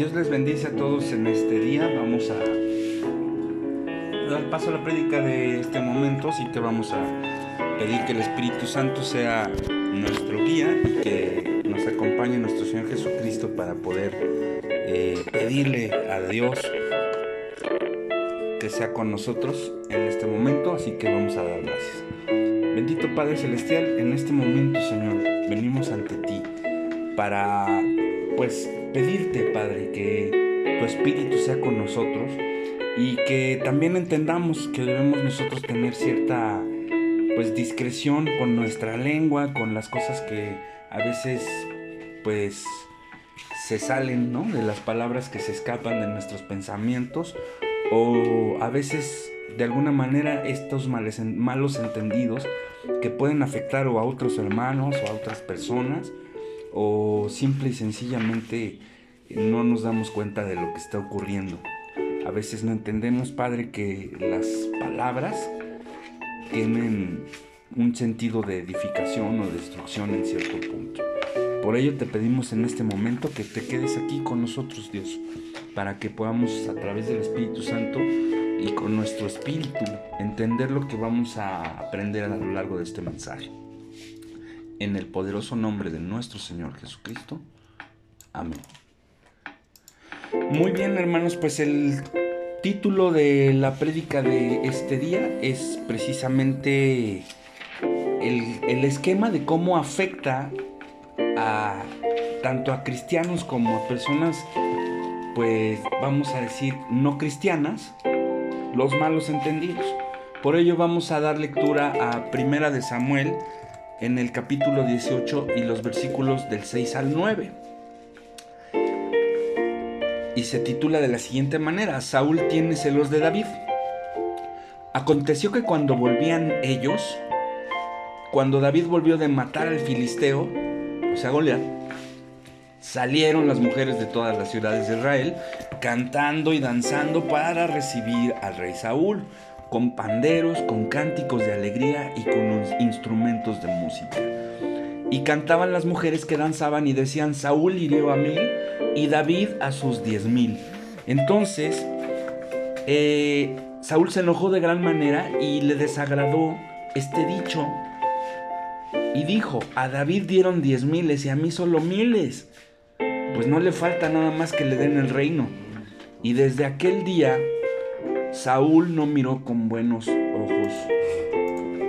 Dios les bendice a todos en este día. Vamos a dar paso a la prédica de este momento, así que vamos a pedir que el Espíritu Santo sea nuestro guía y que nos acompañe nuestro Señor Jesucristo para poder eh, pedirle a Dios que sea con nosotros en este momento, así que vamos a dar gracias. Bendito Padre Celestial, en este momento, Señor, venimos ante ti para, pues, pedirte, Padre, que tu Espíritu sea con nosotros y que también entendamos que debemos nosotros tener cierta, pues, discreción con nuestra lengua, con las cosas que a veces, pues, se salen, ¿no? De las palabras que se escapan de nuestros pensamientos o a veces de alguna manera estos malos entendidos que pueden afectar o a otros hermanos o a otras personas o simple y sencillamente no nos damos cuenta de lo que está ocurriendo. A veces no entendemos, Padre, que las palabras tienen un sentido de edificación o destrucción en cierto punto. Por ello te pedimos en este momento que te quedes aquí con nosotros, Dios, para que podamos a través del Espíritu Santo y con nuestro espíritu entender lo que vamos a aprender a lo largo de este mensaje. En el poderoso nombre de nuestro Señor Jesucristo. Amén. Muy bien, hermanos, pues el título de la prédica de este día es precisamente el, el esquema de cómo afecta a tanto a cristianos como a personas, pues vamos a decir, no cristianas, los malos entendidos. Por ello vamos a dar lectura a Primera de Samuel en el capítulo 18 y los versículos del 6 al 9. Y se titula de la siguiente manera, Saúl tiene celos de David. Aconteció que cuando volvían ellos, cuando David volvió de matar al filisteo, o sea, Goliat, salieron las mujeres de todas las ciudades de Israel cantando y danzando para recibir al rey Saúl, con panderos, con cánticos de alegría y con instrumentos de música. Y cantaban las mujeres que danzaban y decían, Saúl hirió a mil y David a sus diez mil. Entonces, eh, Saúl se enojó de gran manera y le desagradó este dicho. Y dijo, a David dieron diez miles y a mí solo miles. Pues no le falta nada más que le den el reino. Y desde aquel día, Saúl no miró con buenos ojos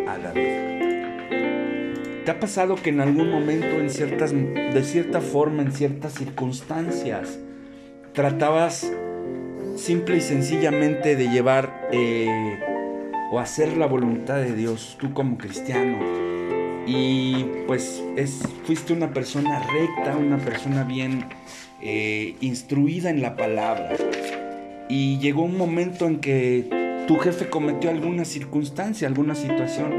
a David. ¿Te ha pasado que en algún momento, en ciertas, de cierta forma, en ciertas circunstancias, tratabas simple y sencillamente de llevar eh, o hacer la voluntad de Dios, tú como cristiano? Y pues es, fuiste una persona recta, una persona bien eh, instruida en la palabra. Y llegó un momento en que tu jefe cometió alguna circunstancia, alguna situación,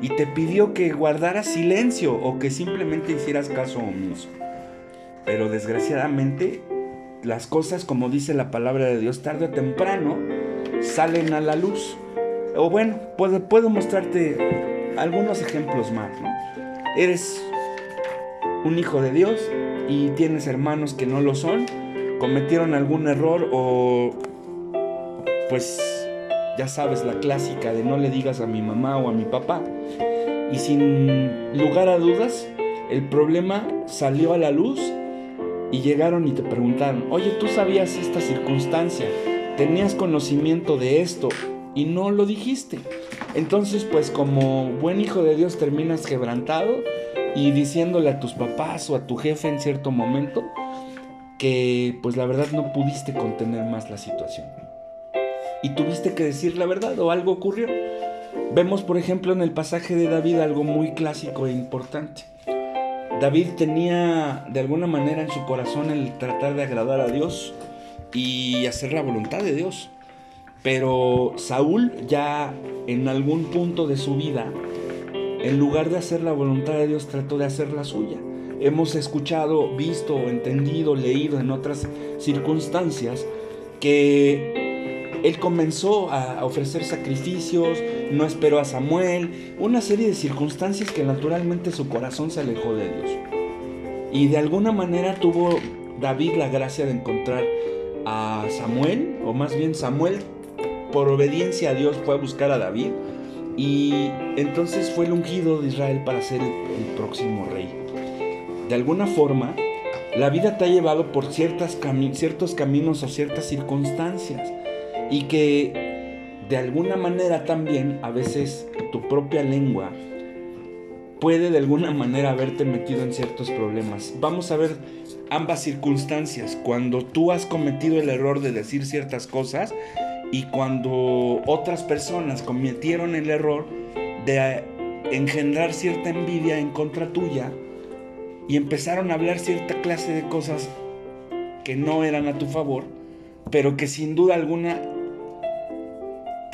y te pidió que guardaras silencio o que simplemente hicieras caso omiso. Pero desgraciadamente las cosas, como dice la palabra de Dios, tarde o temprano salen a la luz. O bueno, puedo, puedo mostrarte algunos ejemplos más. Eres un hijo de Dios y tienes hermanos que no lo son, cometieron algún error o pues ya sabes la clásica de no le digas a mi mamá o a mi papá. Y sin lugar a dudas, el problema salió a la luz y llegaron y te preguntaron, oye, ¿tú sabías esta circunstancia? ¿Tenías conocimiento de esto? Y no lo dijiste. Entonces, pues como buen hijo de Dios terminas quebrantado y diciéndole a tus papás o a tu jefe en cierto momento que pues la verdad no pudiste contener más la situación. Y tuviste que decir la verdad o algo ocurrió. Vemos por ejemplo en el pasaje de David algo muy clásico e importante. David tenía de alguna manera en su corazón el tratar de agradar a Dios y hacer la voluntad de Dios. Pero Saúl ya en algún punto de su vida en lugar de hacer la voluntad de Dios, trató de hacer la suya. Hemos escuchado, visto, entendido, leído en otras circunstancias que él comenzó a ofrecer sacrificios, no esperó a Samuel, una serie de circunstancias que naturalmente su corazón se alejó de Dios. Y de alguna manera tuvo David la gracia de encontrar a Samuel, o más bien Samuel por obediencia a Dios fue a buscar a David y entonces fue el ungido de Israel para ser el, próximo rey. De alguna forma, la vida te ha llevado por ciertos caminos o ciertas circunstancias y que de alguna manera también a veces tu propia lengua puede de alguna manera haberte metido en ciertos problemas. Vamos a ver ambas circunstancias. Cuando tú has cometido el error de decir ciertas cosas y cuando otras personas cometieron el error de engendrar cierta envidia en contra tuya y empezaron a hablar cierta clase de cosas que no eran a tu favor, pero que sin duda alguna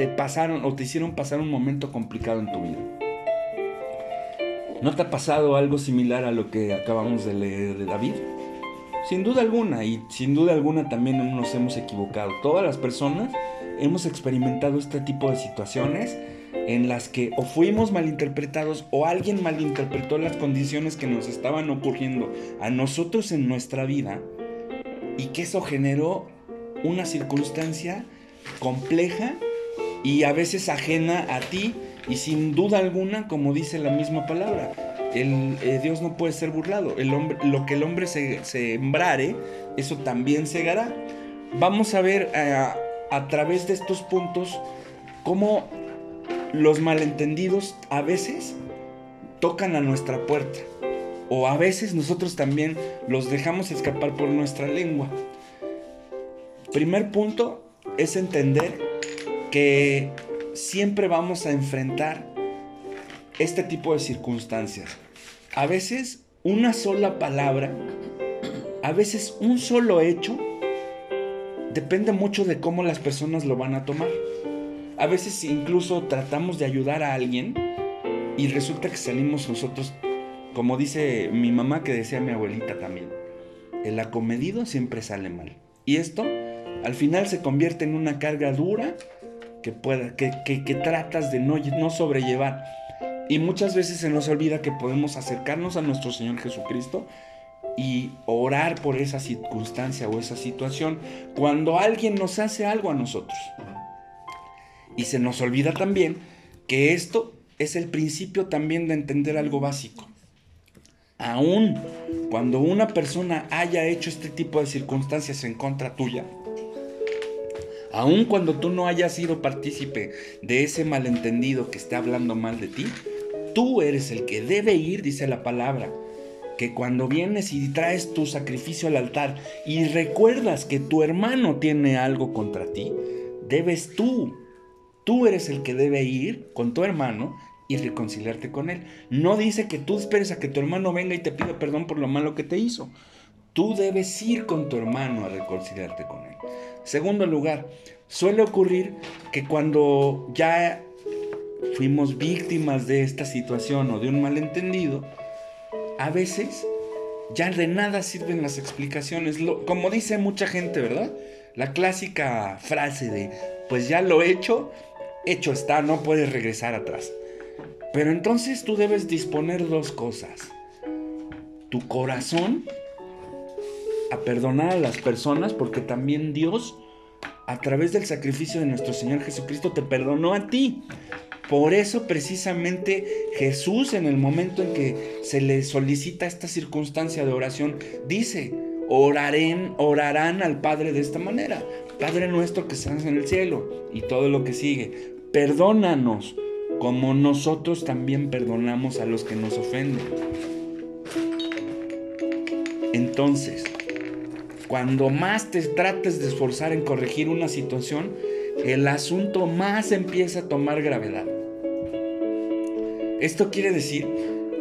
te pasaron o te hicieron pasar un momento complicado en tu vida. ¿No te ha pasado algo similar a lo que acabamos de leer de David? Sin duda alguna, y sin duda alguna también nos hemos equivocado. Todas las personas hemos experimentado este tipo de situaciones en las que o fuimos malinterpretados o alguien malinterpretó las condiciones que nos estaban ocurriendo a nosotros en nuestra vida y que eso generó una circunstancia compleja y a veces ajena a ti y sin duda alguna, como dice la misma palabra, el, eh, Dios no puede ser burlado. El hombre, lo que el hombre se, sembrare, eso también segará. Vamos a ver eh, a través de estos puntos cómo los malentendidos a veces tocan a nuestra puerta. O a veces nosotros también los dejamos escapar por nuestra lengua. Primer punto es entender que siempre vamos a enfrentar este tipo de circunstancias. A veces una sola palabra, a veces un solo hecho, depende mucho de cómo las personas lo van a tomar. A veces incluso tratamos de ayudar a alguien y resulta que salimos nosotros, como dice mi mamá que decía mi abuelita también, el acomedido siempre sale mal. Y esto al final se convierte en una carga dura que, pueda, que, que, tratas de no, no sobrellevar. Y muchas veces se nos olvida que podemos acercarnos a nuestro Señor Jesucristo y orar por esa circunstancia o esa situación cuando alguien nos hace algo a nosotros. Y se nos olvida también que esto es el principio también de entender algo básico. Aún cuando una persona haya hecho este tipo de circunstancias en contra tuya, aun cuando tú no hayas sido partícipe de ese malentendido que está hablando mal de ti, tú eres el que debe ir, dice la palabra, que cuando vienes y traes tu sacrificio al altar y recuerdas que tu hermano tiene algo contra ti, debes tú, tú eres el que debe ir con tu hermano y reconciliarte con él. No dice que tú esperes a que tu hermano venga y te pida perdón por lo malo que te hizo. Tú debes ir con tu hermano a reconciliarte con él. Segundo lugar, suele ocurrir que cuando ya fuimos víctimas de esta situación o de un malentendido, a veces ya de nada sirven las explicaciones. como dice mucha gente, ¿verdad? La clásica frase de, pues ya lo he hecho, hecho está, no puedes regresar atrás. Pero entonces tú debes disponer dos cosas. Tu corazón a perdonar a las personas porque también Dios, a través del sacrificio de nuestro Señor Jesucristo, te perdonó a ti. Por eso precisamente Jesús en el momento en que se le solicita esta circunstancia de oración, dice, orarán, orarán al Padre de esta manera. Padre nuestro que estás en el cielo y todo lo que sigue. Perdónanos como nosotros también perdonamos a los que nos ofenden. Entonces, cuando más te trates de esforzar en corregir una situación, el asunto más empieza a tomar gravedad. Esto quiere decir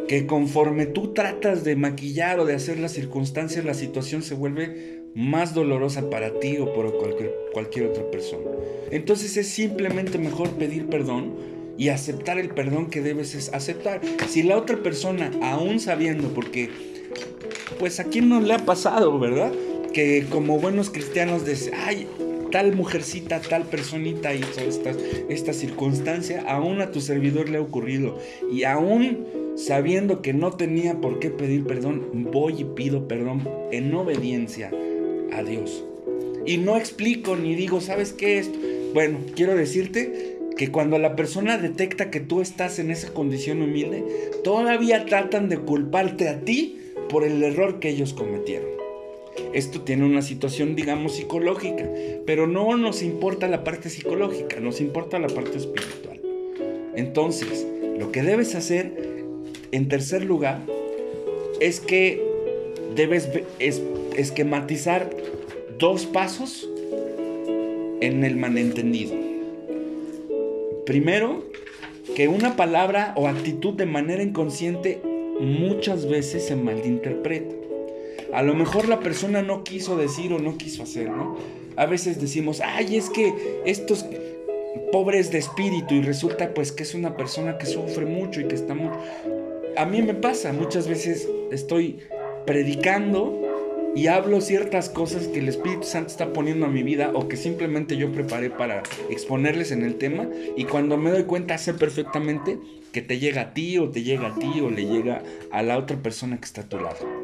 que conforme tú tratas de maquillar o de hacer las circunstancias, la situación se vuelve más dolorosa para ti o por cualquier, cualquier otra persona. Entonces es simplemente mejor pedir perdón y aceptar el perdón que debes aceptar. Si la otra persona, aún sabiendo, porque pues a quién no le ha pasado, ¿verdad? Que como buenos cristianos dicen, ay, tal mujercita, tal personita hizo esta, esta circunstancia, aún a tu servidor le ha ocurrido. Y aún sabiendo que no tenía por qué pedir perdón, voy y pido perdón en obediencia a Dios. Y no explico ni digo, ¿sabes qué es? Bueno, quiero decirte que cuando la persona detecta que tú estás en esa condición humilde, todavía tratan de culparte a ti por el error que ellos cometieron. Esto tiene una situación, digamos, psicológica, pero no nos importa la parte psicológica, nos importa la parte espiritual. Entonces, lo que debes hacer, en tercer lugar, es que debes esquematizar dos pasos en el malentendido. Primero, que una palabra o actitud de manera inconsciente muchas veces se malinterpreta. A lo mejor la persona no quiso decir o no quiso hacer, ¿no? A veces decimos, ay, es que estos pobres de espíritu y resulta pues que es una persona que sufre mucho y que está muy... A mí me pasa, muchas veces estoy predicando y hablo ciertas cosas que el Espíritu Santo está poniendo a mi vida o que simplemente yo preparé para exponerles en el tema y cuando me doy cuenta sé perfectamente que te llega a ti o te llega a ti o le llega a la otra persona que está a tu lado.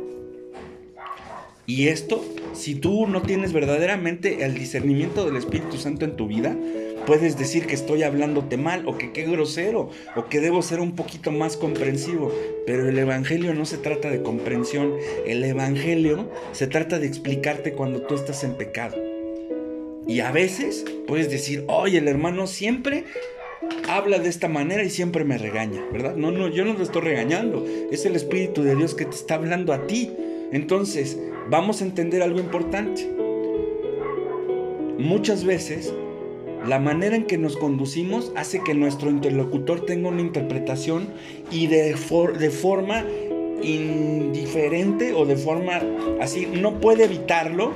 Y esto, si tú no tienes verdaderamente el discernimiento del Espíritu Santo en tu vida, puedes decir que estoy hablándote mal o que qué grosero o que debo ser un poquito más comprensivo. Pero el Evangelio no se trata de comprensión. El Evangelio se trata de explicarte cuando tú estás en pecado. Y a veces puedes decir, oye, el hermano siempre habla de esta manera y siempre me regaña, ¿verdad? No, no, yo no lo estoy regañando. Es el Espíritu de Dios que te está hablando a ti. Entonces, vamos a entender algo importante. Muchas veces la manera en que nos conducimos hace que nuestro interlocutor tenga una interpretación y de, de forma indiferente o de forma así, no puede evitarlo.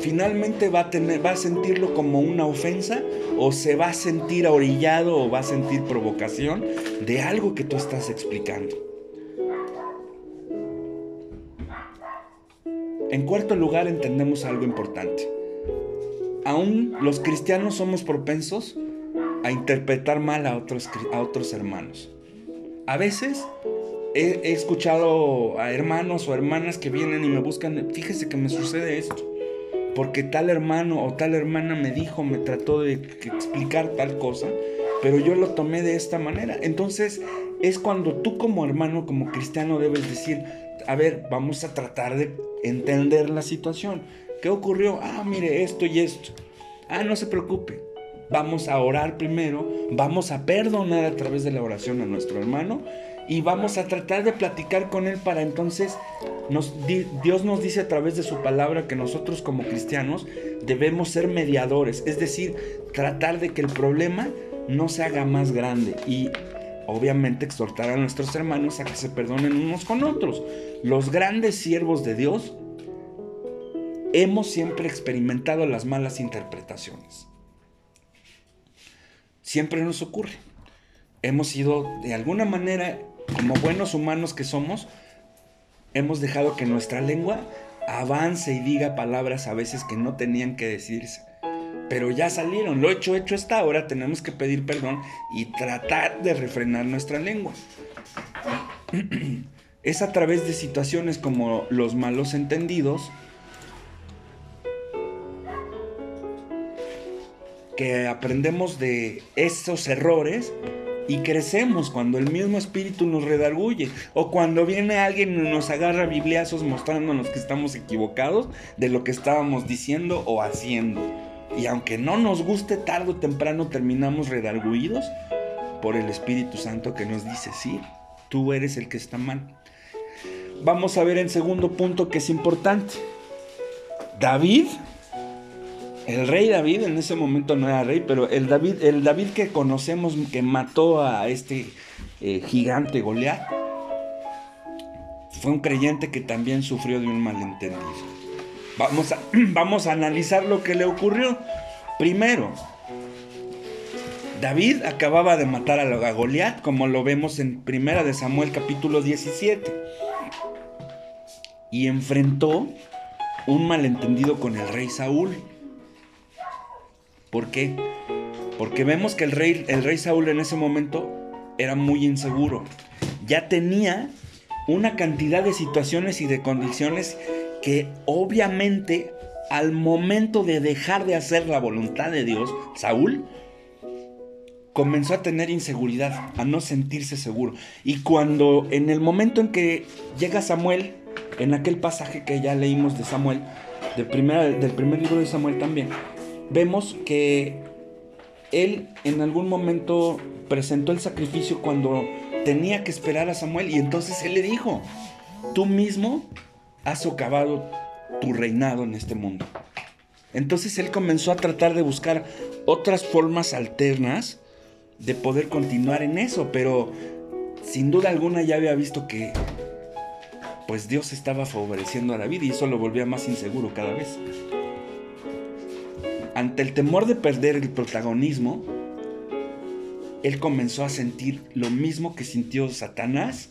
Finalmente va a, tener, va a sentirlo como una ofensa o se va a sentir orillado o va a sentir provocación de algo que tú estás explicando. En cuarto lugar entendemos algo importante aún los cristianos somos propensos a interpretar mal a otros, hermanos. A veces he, escuchado a hermanos o hermanas que vienen y me buscan, fíjese que me sucede esto, porque tal hermano o tal hermana me dijo, me trató de explicar tal cosa, pero yo lo tomé de esta manera. Entonces es cuando tú como hermano, como cristiano, debes decir, a ver, vamos a tratar de entender la situación. ¿Qué ocurrió? Ah, mire, esto y esto. Ah, no se preocupe. Vamos a orar primero, vamos a perdonar a través de la oración a nuestro hermano y vamos a tratar de platicar con él para entonces Dios nos dice a través de su palabra que nosotros como cristianos debemos ser mediadores, es decir, tratar de que el problema no se haga más grande y obviamente exhortar a nuestros hermanos a que se perdonen unos con otros. Los grandes siervos de Dios hemos siempre experimentado las malas interpretaciones. Siempre nos ocurre. Hemos sido, de alguna manera, como buenos humanos que somos, hemos dejado que nuestra lengua avance y diga palabras a veces que no tenían que decirse. Pero ya salieron, lo hecho, hecho está. Ahora tenemos que pedir perdón y tratar de refrenar nuestra lengua. Es a través de situaciones como los malos entendidos, que aprendemos de esos errores y crecemos cuando el mismo espíritu nos redarguye o cuando viene alguien y nos agarra bibliazos mostrándonos que estamos equivocados de lo que estábamos diciendo o haciendo. Y aunque no nos guste, tarde o temprano terminamos redarguidos por el Espíritu Santo que nos dice, sí, tú eres el que está mal. Vamos a ver en segundo punto que es importante. David el rey David en ese momento no era rey, pero el David, el David que conocemos que mató a este eh, gigante Goliat, fue un creyente que también sufrió de un malentendido. Vamos a, vamos a analizar lo que le ocurrió. Primero, David acababa de matar a Goliat, como lo vemos en Primera de Samuel capítulo 17. Y enfrentó un malentendido con el rey Saúl. ¿Por qué? Porque vemos que el rey, el rey Saúl en ese momento era muy inseguro. Ya tenía una cantidad de situaciones y de condiciones que obviamente al momento de dejar de hacer la voluntad de Dios, Saúl comenzó a tener inseguridad, a no sentirse seguro. Y cuando en el momento en que llega Samuel, en aquel pasaje que ya leímos de Samuel, del primer, del primer libro de Samuel también, vemos que él en algún momento presentó el sacrificio cuando tenía que esperar a Samuel y entonces él le dijo, tú mismo has socavado tu reinado en este mundo. Entonces él comenzó a tratar de buscar otras formas alternas de poder continuar en eso, pero sin duda alguna ya había visto que pues Dios estaba favoreciendo a David y eso lo volvía más inseguro cada vez. Ante el temor de perder el protagonismo, él comenzó a sentir lo mismo que sintió Satanás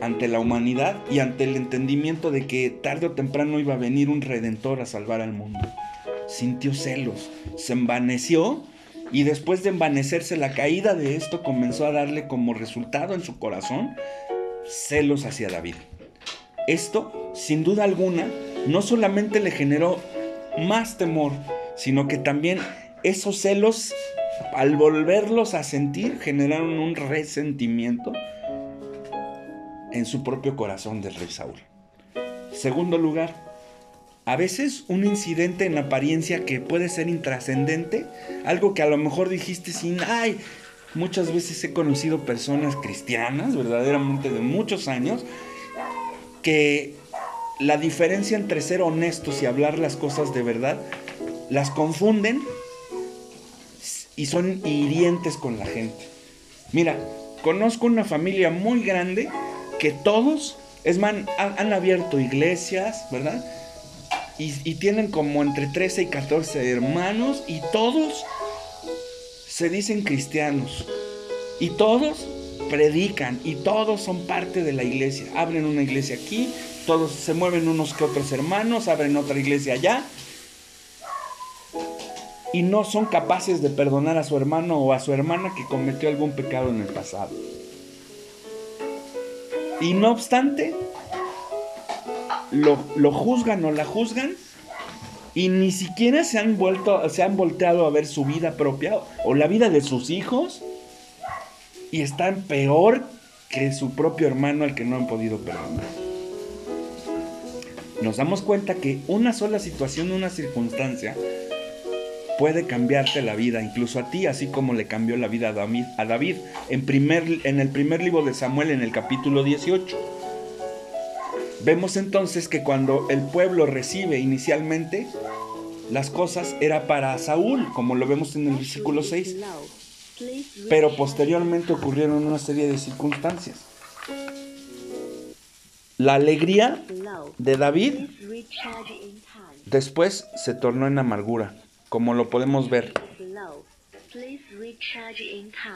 ante la humanidad y ante el entendimiento de que tarde o temprano iba a venir un redentor a salvar al mundo. Sintió celos, se envaneció y después de envanecerse la caída de esto comenzó a darle como resultado en su corazón celos hacia David. Esto, sin duda alguna, no solamente le generó más temor, sino que también esos celos, al volverlos a sentir, generaron un resentimiento en su propio corazón del rey Saúl. Segundo lugar, a veces un incidente en apariencia que puede ser intrascendente, algo que a lo mejor dijiste sin, ay, muchas veces he conocido personas cristianas, verdaderamente de muchos años, que la diferencia entre ser honestos y hablar las cosas de verdad, las confunden y son hirientes con la gente. Mira, conozco una familia muy grande que todos, es han, abierto iglesias, ¿verdad? Y, y, tienen como entre 13 y 14 hermanos y todos se dicen cristianos. Y todos predican y todos son parte de la iglesia. Abren una iglesia aquí, todos se mueven unos que otros hermanos, abren otra iglesia allá. Y no son capaces de perdonar a su hermano o a su hermana que cometió algún pecado en el pasado. Y no obstante, lo, juzgan o la juzgan y ni siquiera se han vuelto, se han volteado a ver su vida propia o la vida de sus hijos y están peor que su propio hermano al que no han podido perdonar. Nos damos cuenta que una sola situación, una circunstancia, puede cambiarte la vida, incluso a ti, así como le cambió la vida a David, en, primer, en el primer libro de Samuel, en el capítulo 18. Vemos entonces que cuando el pueblo recibe inicialmente las cosas era para Saúl, como lo vemos en el versículo 6, pero posteriormente ocurrieron una serie de circunstancias. La alegría de David después se tornó en amargura como lo podemos ver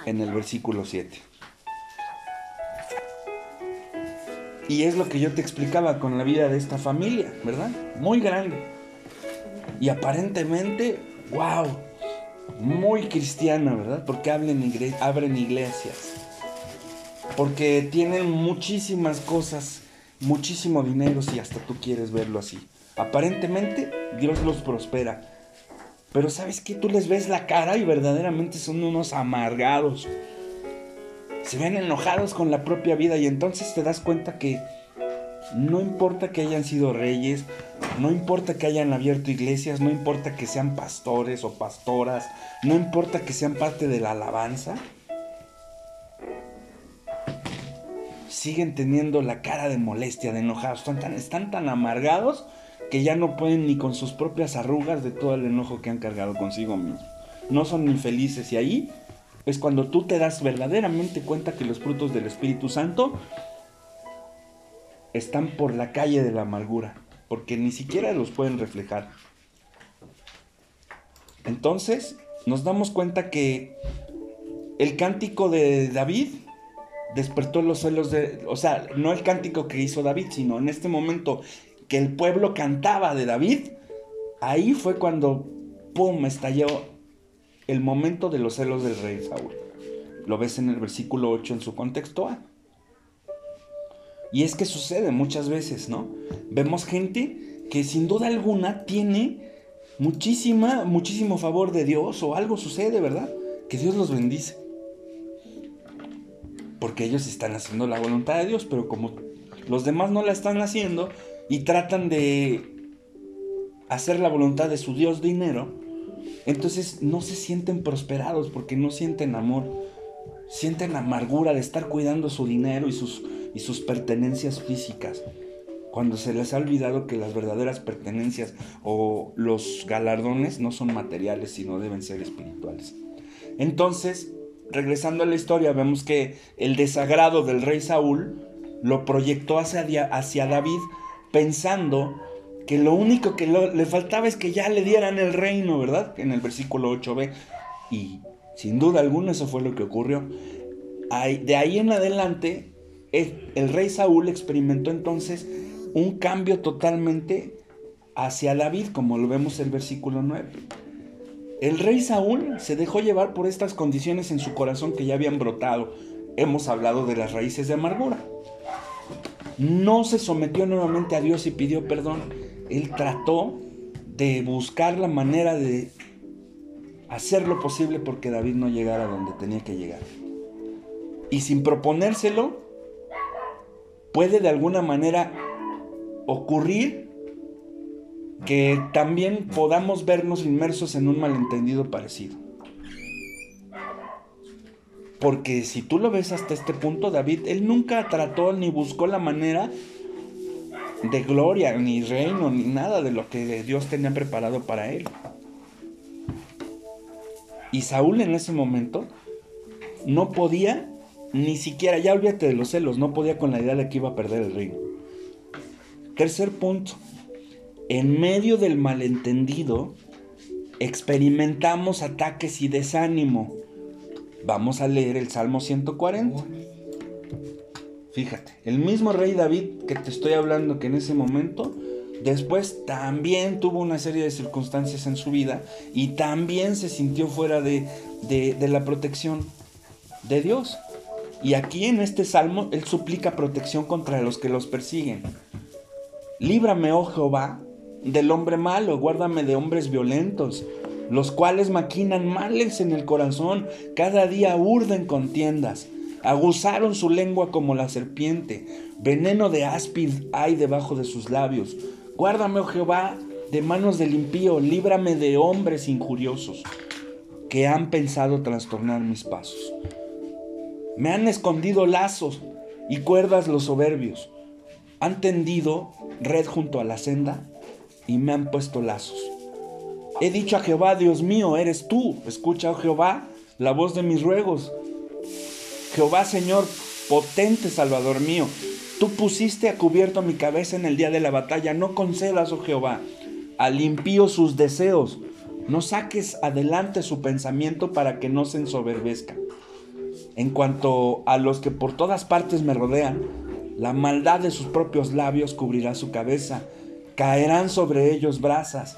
en el versículo 7. Y es lo que yo te explicaba con la vida de esta familia, ¿verdad? Muy grande. Y aparentemente, wow, muy cristiana, ¿verdad? Porque abren, iglesias. Porque tienen muchísimas cosas, muchísimo dinero si hasta tú quieres verlo así. Aparentemente Dios los prospera. Pero sabes que tú les ves la cara y verdaderamente son unos amargados. Se ven enojados con la propia vida y entonces te das cuenta que no importa que hayan sido reyes, no importa que hayan abierto iglesias, no importa que sean pastores o pastoras, no importa que sean parte de la alabanza, siguen teniendo la cara de molestia, de enojados, están tan, están tan amargados que ya no pueden ni con sus propias arrugas de todo el enojo que han cargado consigo mismos. No son ni felices y ahí es cuando tú te das verdaderamente cuenta que los frutos del Espíritu Santo están por la calle de la amargura, porque ni siquiera los pueden reflejar. Entonces nos damos cuenta que el cántico de David despertó los celos de, o sea, no el cántico que hizo David, sino en este momento que el pueblo cantaba de David, ahí fue cuando, ¡pum!, estalló el momento de los celos del rey Saúl. Lo ves en el versículo 8 en su contexto A. Y es que sucede muchas veces, ¿no? Vemos gente que sin duda alguna tiene muchísima, muchísimo favor de Dios o algo sucede, ¿verdad? Que Dios los bendice. Porque ellos están haciendo la voluntad de Dios, pero como los demás no la están haciendo y tratan de hacer la voluntad de su Dios dinero, entonces no se sienten prosperados porque no sienten amor, sienten amargura de estar cuidando su dinero y sus, y sus pertenencias físicas cuando se les ha olvidado que las verdaderas pertenencias o los galardones no son materiales, sino deben ser espirituales. Entonces, regresando a la historia, vemos que el desagrado del rey Saúl lo proyectó hacia, hacia David pensando que lo único que le faltaba es que ya le dieran el reino, ¿verdad? En el versículo 8b. Y sin duda alguna eso fue lo que ocurrió. De ahí en adelante, el rey Saúl experimentó entonces un cambio totalmente hacia David, como lo vemos en el versículo 9. El rey Saúl se dejó llevar por estas condiciones en su corazón que ya habían brotado. Hemos hablado de las raíces de amargura. No se sometió nuevamente a Dios y pidió perdón. Él trató de buscar la manera de hacer lo posible porque David no llegara donde tenía que llegar. Y sin proponérselo, puede de alguna manera ocurrir que también podamos vernos inmersos en un malentendido parecido. Porque si tú lo ves hasta este punto, David, él nunca trató ni buscó la manera de gloria, ni reino, ni nada de lo que Dios tenía preparado para él. Y Saúl en ese momento no podía, ni siquiera, ya olvídate de los celos, no podía con la idea de que iba a perder el reino. Tercer punto, en medio del malentendido experimentamos ataques y desánimo. Vamos a leer el Salmo 140. Fíjate, el mismo rey David que te estoy hablando que en ese momento, después también tuvo una serie de circunstancias en su vida y también se sintió fuera de, de la protección de Dios. Y aquí en este salmo él suplica protección contra los que los persiguen. Líbrame, oh Jehová, del hombre malo, guárdame de hombres violentos, los cuales maquinan males en el corazón, cada día urden contiendas. Aguzaron su lengua como la serpiente, veneno de áspid hay debajo de sus labios. Guárdame, oh Jehová, de manos del impío, líbrame de hombres injuriosos que han pensado trastornar mis pasos. Me han escondido lazos y cuerdas los soberbios han tendido red junto a la senda y me han puesto lazos. He dicho a Jehová, Dios mío, eres tú. Escucha, oh Jehová, la voz de mis ruegos. Jehová, Señor, potente Salvador mío, tú pusiste a cubierto mi cabeza en el día de la batalla. No concedas, oh Jehová, al impío sus deseos. No saques adelante su pensamiento para que no se ensoberbezca. En cuanto a los que por todas partes me rodean, la maldad de sus propios labios cubrirá su cabeza. Caerán sobre ellos brasas.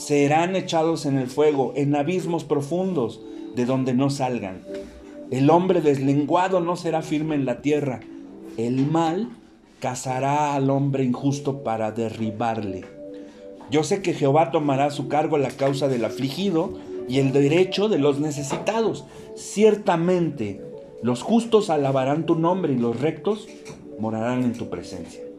Serán echados en el fuego, en abismos profundos, de donde no salgan. El hombre deslenguado no será firme en la tierra. El mal cazará al hombre injusto para derribarle. Yo sé que Jehová tomará a su cargo la causa del afligido y el derecho de los necesitados. Ciertamente, los justos alabarán tu nombre y los rectos morarán en tu presencia.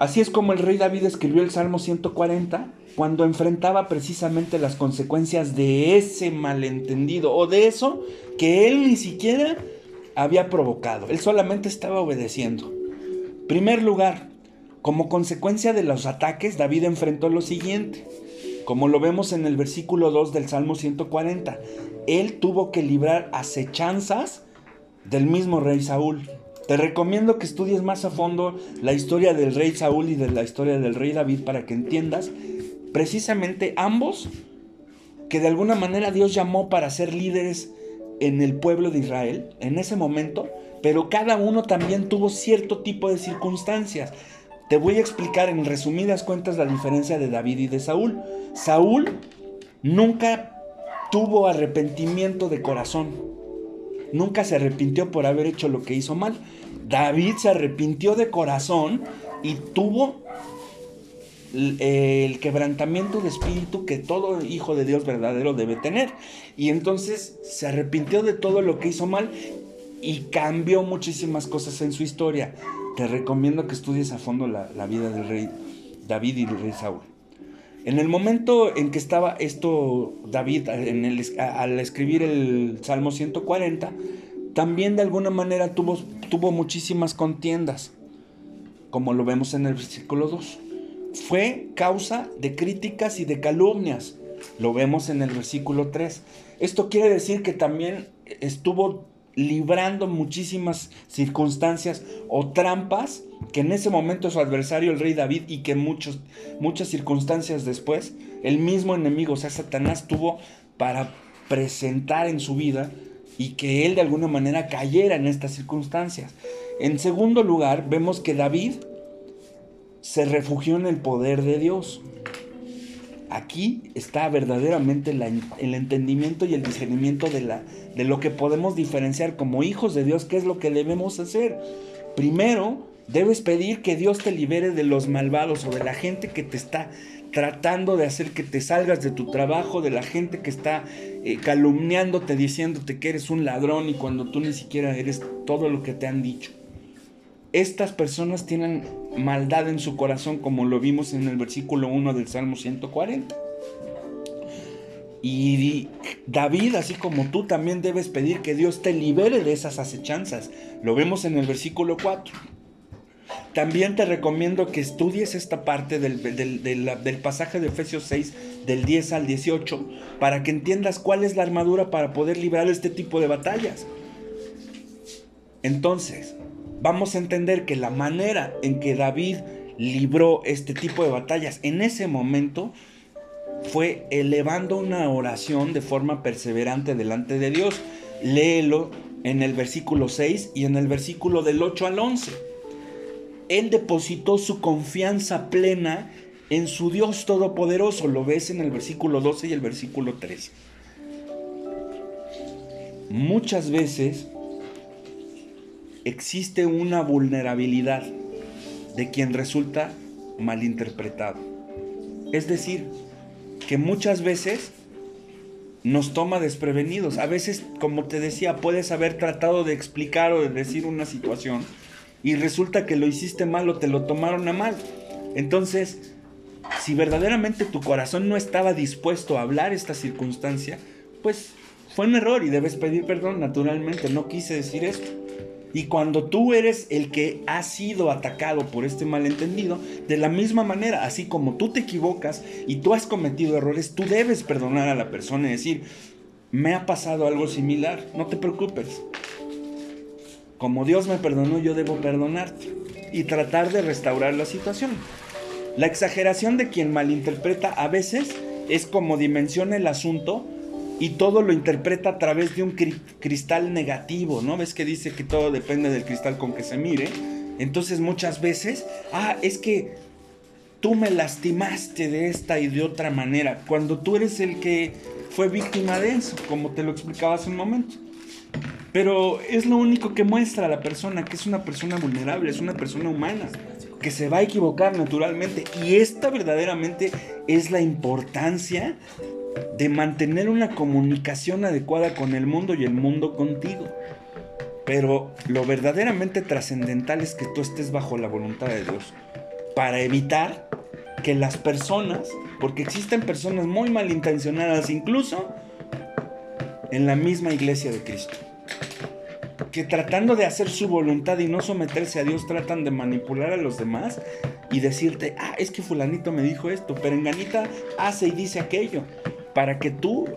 Así es como el rey David escribió el Salmo 140 cuando enfrentaba precisamente las consecuencias de ese malentendido o de eso que él ni siquiera había provocado. Él solamente estaba obedeciendo. Primer lugar, como consecuencia de los ataques, David enfrentó lo siguiente. Como lo vemos en el versículo 2 del Salmo 140, él tuvo que librar acechanzas del mismo rey Saúl. Te recomiendo que estudies más a fondo la historia del rey Saúl y de la historia del rey David para que entiendas precisamente ambos que de alguna manera Dios llamó para ser líderes en el pueblo de Israel en ese momento, pero cada uno también tuvo cierto tipo de circunstancias. te voy a explicar en resumidas cuentas la diferencia de David y de Saúl. Saúl nunca tuvo arrepentimiento de corazón. Nunca se arrepintió por haber hecho lo que hizo mal. David se arrepintió de corazón y tuvo el quebrantamiento de espíritu que todo hijo de Dios verdadero debe tener. Y entonces se arrepintió de todo lo que hizo mal y cambió muchísimas cosas en su historia. Te recomiendo que estudies a fondo la, vida del rey David y del rey Saúl. En el momento en que estaba esto David al escribir el Salmo 140, también de alguna manera tuvo, tuvo muchísimas contiendas, como lo vemos en el versículo 2 fue causa de críticas y de calumnias. Lo vemos en el versículo 3. Esto quiere decir que también estuvo librando muchísimas circunstancias o trampas que en ese momento su adversario, el rey David, y que muchas circunstancias después, el mismo enemigo, o sea, Satanás, tuvo para presentar en su vida y que él de alguna manera cayera en estas circunstancias. En segundo lugar, vemos que David se refugió en el poder de Dios. Aquí está verdaderamente el entendimiento y el discernimiento de, de lo que podemos diferenciar como hijos de Dios, qué es lo que debemos hacer. Primero, debes pedir que Dios te libere de los malvados o de la gente que te está tratando de hacer que te salgas de tu trabajo, de la gente que está eh, calumniándote, diciéndote que eres un ladrón y cuando tú ni siquiera eres todo lo que te han dicho estas personas tienen maldad en su corazón, como lo vimos en el versículo 1 del Salmo 140. Y David, así como tú, también debes pedir que Dios te libere de esas acechanzas. Lo vemos en el versículo 4. También te recomiendo que estudies esta parte del, del, pasaje de Efesios 6, del 10 al 18, para que entiendas cuál es la armadura para poder librar este tipo de batallas. Entonces, vamos a entender que la manera en que David libró este tipo de batallas en ese momento fue elevando una oración de forma perseverante delante de Dios. Léelo en el versículo 6 y en el versículo del 8 al 11. Él depositó su confianza plena en su Dios Todopoderoso. Lo ves en el versículo 12 y el versículo 13. Muchas veces existe una vulnerabilidad de quien resulta malinterpretado. Es decir, que muchas veces nos toma desprevenidos. A veces, como te decía, puedes haber tratado de explicar o de decir una situación y resulta que lo hiciste mal o te lo tomaron a mal. Entonces, si verdaderamente tu corazón no estaba dispuesto a hablar esta circunstancia, pues fue un error y debes pedir perdón naturalmente. No quise decir esto. Y cuando tú eres el que ha sido atacado por este malentendido, de la misma manera, así como tú te equivocas y tú has cometido errores, tú debes perdonar a la persona y decir, me ha pasado algo similar, no te preocupes. Como Dios me perdonó, yo debo perdonarte y tratar de restaurar la situación. La exageración de quien malinterpreta a veces es como dimensiona el asunto y todo lo interpreta a través de un cristal negativo, ¿no? Ves que dice que todo depende del cristal con que se mire. Entonces muchas veces, ah, es que tú me lastimaste de esta y de otra manera, cuando tú eres el que fue víctima de eso, como te lo explicaba hace un momento. Pero es lo único que muestra a la persona, que es una persona vulnerable, es una persona humana, que se va a equivocar naturalmente. Y esta verdaderamente es la importancia de mantener una comunicación adecuada con el mundo y el mundo contigo. Pero lo verdaderamente trascendental es que tú estés bajo la voluntad de Dios para evitar que las personas, porque existen personas muy malintencionadas incluso en la misma iglesia de Cristo, que tratando de hacer su voluntad y no someterse a Dios tratan de manipular a los demás y decirte, ah, es que fulanito me dijo esto, pero enganita hace y dice aquello para que tú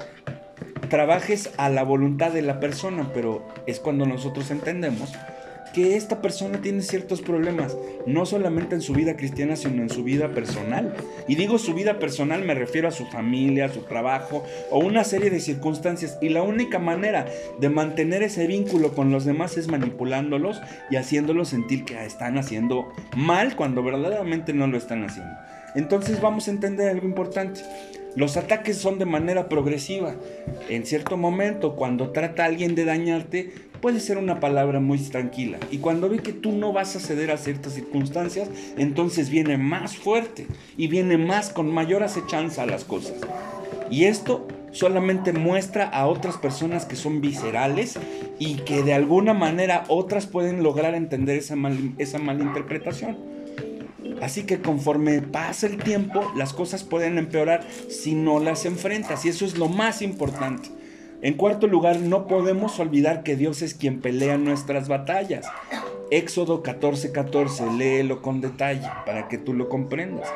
trabajes a la voluntad de la persona, pero es cuando nosotros entendemos que esta persona tiene ciertos problemas, no solamente en su vida cristiana, sino en su vida personal. Y digo su vida personal, me refiero a su familia, su trabajo o una serie de circunstancias. Y la única manera de mantener ese vínculo con los demás es manipulándolos y haciéndolos sentir que están haciendo mal cuando verdaderamente no lo están haciendo. Entonces vamos a entender algo importante. Los ataques son de manera progresiva. En cierto momento, cuando trata alguien de dañarte, puede ser una palabra muy tranquila. Y cuando ve que tú no vas a ceder a ciertas circunstancias, entonces viene más fuerte y viene más con mayor acechanza a las cosas. Y esto solamente muestra a otras personas que son viscerales y que de alguna manera otras pueden lograr entender esa, mal, esa malinterpretación. Así que conforme pasa el tiempo, las cosas pueden empeorar si no las enfrentas. Y eso es lo más importante. En cuarto lugar, no podemos olvidar que Dios es quien pelea nuestras batallas. Éxodo 14:14, 14, léelo con detalle para que tú lo comprendas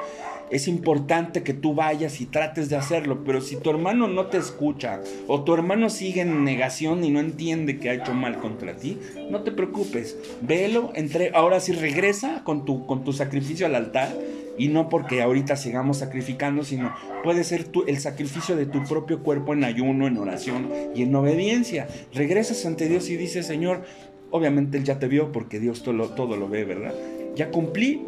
es importante que tú vayas y trates de hacerlo, pero si tu hermano no te escucha o tu hermano sigue en negación y no entiende que ha hecho mal contra ti, no te preocupes, velo, entre, ahora sí regresa con tu, con tu sacrificio al altar y no porque ahorita sigamos sacrificando, sino puede ser el sacrificio de tu propio cuerpo en ayuno, en oración y en obediencia. Regresas ante Dios y dices, Señor, obviamente Él ya te vio porque Dios todo, todo lo ve, ¿verdad? Ya cumplí,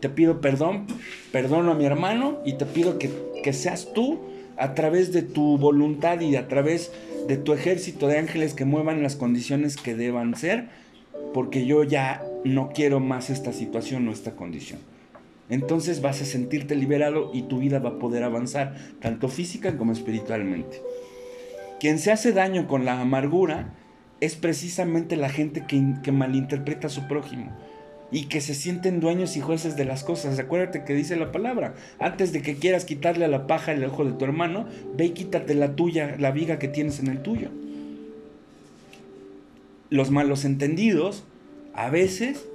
te pido perdón, perdono a mi hermano y te pido que, que seas tú a través de tu voluntad y a través de tu ejército de ángeles que muevan las condiciones que deban ser, porque yo ya no quiero más esta situación o esta condición. Entonces vas a sentirte liberado y tu vida va a poder avanzar, tanto física como espiritualmente. Quien se hace daño con la amargura es precisamente la gente que, malinterpreta a su prójimo y que se sienten dueños y jueces de las cosas. Acuérdate que dice la palabra, antes de que quieras quitarle a la paja el ojo de tu hermano, ve y quítate la tuya, la viga que tienes en el tuyo. Los malos entendidos a veces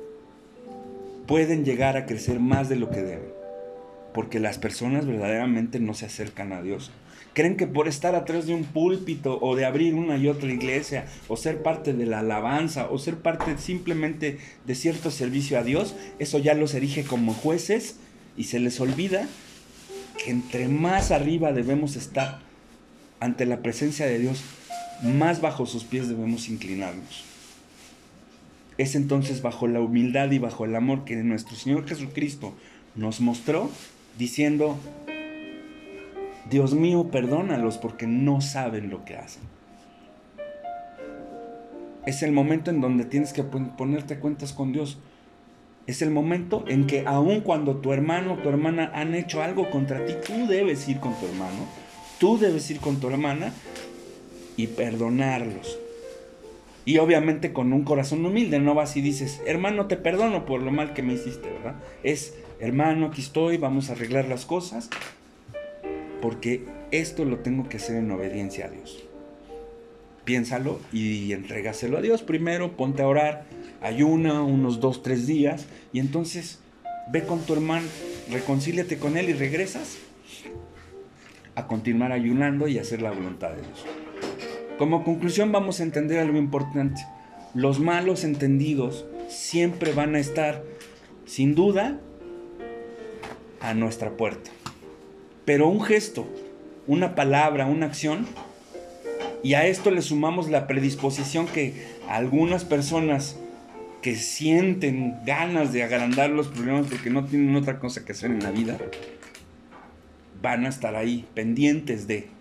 pueden llegar a crecer más de lo que deben, porque las personas verdaderamente no se acercan a Dios Creen que por estar atrás de un púlpito o de abrir una y otra iglesia o ser parte de la alabanza o ser parte simplemente de cierto servicio a Dios, eso ya los erige como jueces y se les olvida que entre más arriba debemos estar ante la presencia de Dios, más bajo sus pies debemos inclinarnos. Es entonces bajo la humildad y bajo el amor que nuestro Señor Jesucristo nos mostró, diciendo, Dios mío, perdónalos porque no saben lo que hacen. Es el momento en donde tienes que ponerte cuentas con Dios. Es el momento en que aun cuando tu hermano o tu hermana han hecho algo contra ti, tú debes ir con tu hermano, tú debes ir con tu hermana y perdonarlos. Y obviamente con un corazón humilde, no vas y dices, hermano, te perdono por lo mal que me hiciste, ¿verdad? Es, hermano, aquí estoy, vamos a arreglar las cosas porque esto lo tengo que hacer en obediencia a Dios. Piénsalo y entrégaselo a Dios. Primero ponte a orar, ayuna unos dos, tres días y entonces ve con tu hermano, reconcíliate con él y regresas a continuar ayunando y hacer la voluntad de Dios. Como conclusión vamos a entender algo importante. Los malos entendidos siempre van a estar, sin duda, a nuestra puerta. Pero un gesto, una palabra, una acción, y a esto le sumamos la predisposición que algunas personas que sienten ganas de agrandar los problemas porque no tienen otra cosa que hacer en la vida, van a estar ahí pendientes de.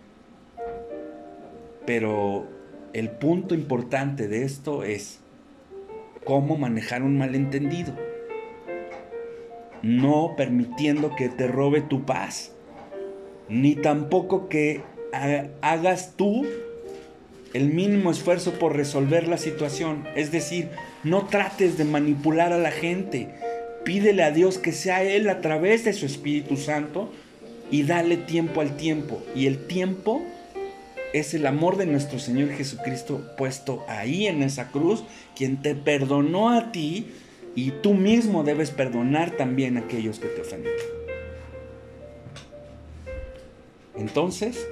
Pero el punto importante de esto es cómo manejar un malentendido. No permitiendo que te robe tu paz ni tampoco que hagas tú el mínimo esfuerzo por resolver la situación. Es decir, no trates de manipular a la gente. Pídele a Dios que sea Él a través de su Espíritu Santo y dale tiempo al tiempo. Y el tiempo es el amor de nuestro Señor Jesucristo puesto ahí en esa cruz, quien te perdonó a ti y tú mismo debes perdonar también a aquellos que te ofenden. Entonces,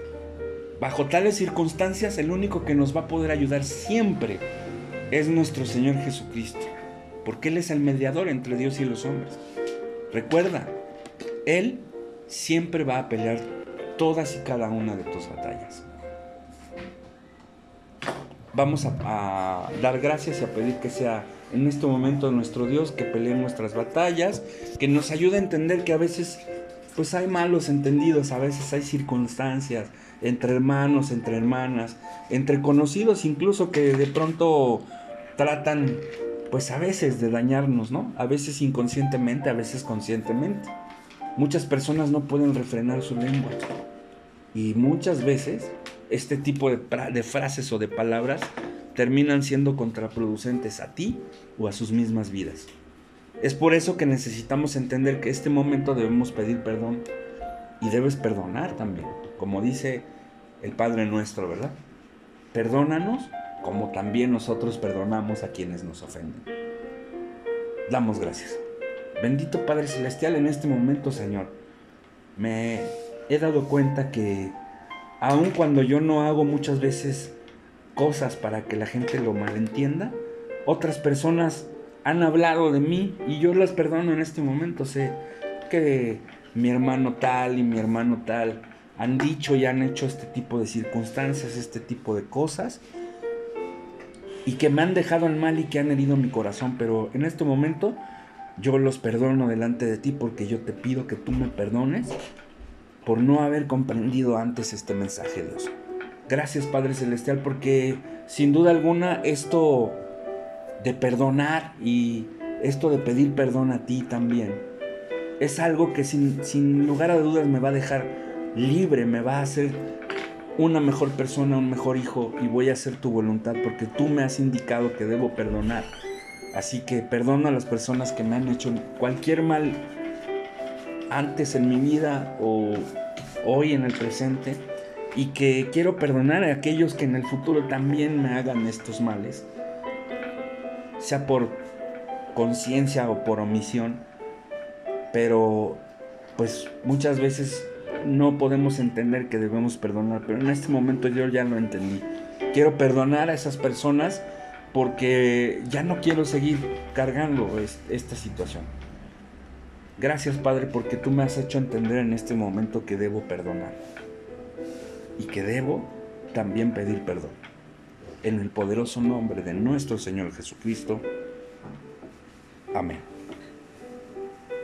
bajo tales circunstancias, el único que nos va a poder ayudar siempre es nuestro Señor Jesucristo. porque Él es el mediador entre Dios y los hombres. Recuerda, Él siempre va a pelear todas y cada una de tus batallas. Vamos a, dar gracias y a pedir que sea en este momento nuestro Dios que pelee nuestras batallas, que nos ayude a entender que a veces pues hay malos entendidos, a veces hay circunstancias entre hermanos, entre hermanas, entre conocidos incluso que de pronto tratan pues a veces de dañarnos, ¿no? A veces inconscientemente, a veces conscientemente. Muchas personas no pueden refrenar su lengua. Y muchas veces este tipo de, frases o de palabras terminan siendo contraproducentes a ti o a sus mismas vidas. Es por eso que necesitamos entender que este momento debemos pedir perdón y debes perdonar también, como dice el Padre nuestro, ¿verdad? Perdónanos como también nosotros perdonamos a quienes nos ofenden. Damos gracias. Bendito Padre Celestial, en este momento, Señor, me he dado cuenta que aun cuando yo no hago muchas veces cosas para que la gente lo malentienda, otras personas han hablado de mí y yo las perdono en este momento. Sé que mi hermano tal y mi hermano tal han dicho y han hecho este tipo de circunstancias, este tipo de cosas y que me han dejado en mal y que han herido mi corazón, pero en este momento yo los perdono delante de ti porque yo te pido que tú me perdones por no haber comprendido antes este mensaje, Dios. Gracias Padre Celestial porque sin duda alguna esto de perdonar y esto de pedir perdón a ti también es algo que sin, lugar a dudas me va a dejar libre, me va a hacer una mejor persona, un mejor hijo y voy a hacer tu voluntad porque tú me has indicado que debo perdonar. Así que perdono a las personas que me han hecho cualquier mal antes en mi vida o hoy en el presente y que quiero perdonar a aquellos que en el futuro también me hagan estos males, sea por conciencia o por omisión, pero pues muchas veces no podemos entender que debemos perdonar, pero en este momento yo ya lo entendí. Quiero perdonar a esas personas porque ya no quiero seguir cargando esta situación. Gracias Padre porque tú me has hecho entender en este momento que debo perdonar y que debo también pedir perdón. En el poderoso nombre de nuestro Señor Jesucristo. Amén.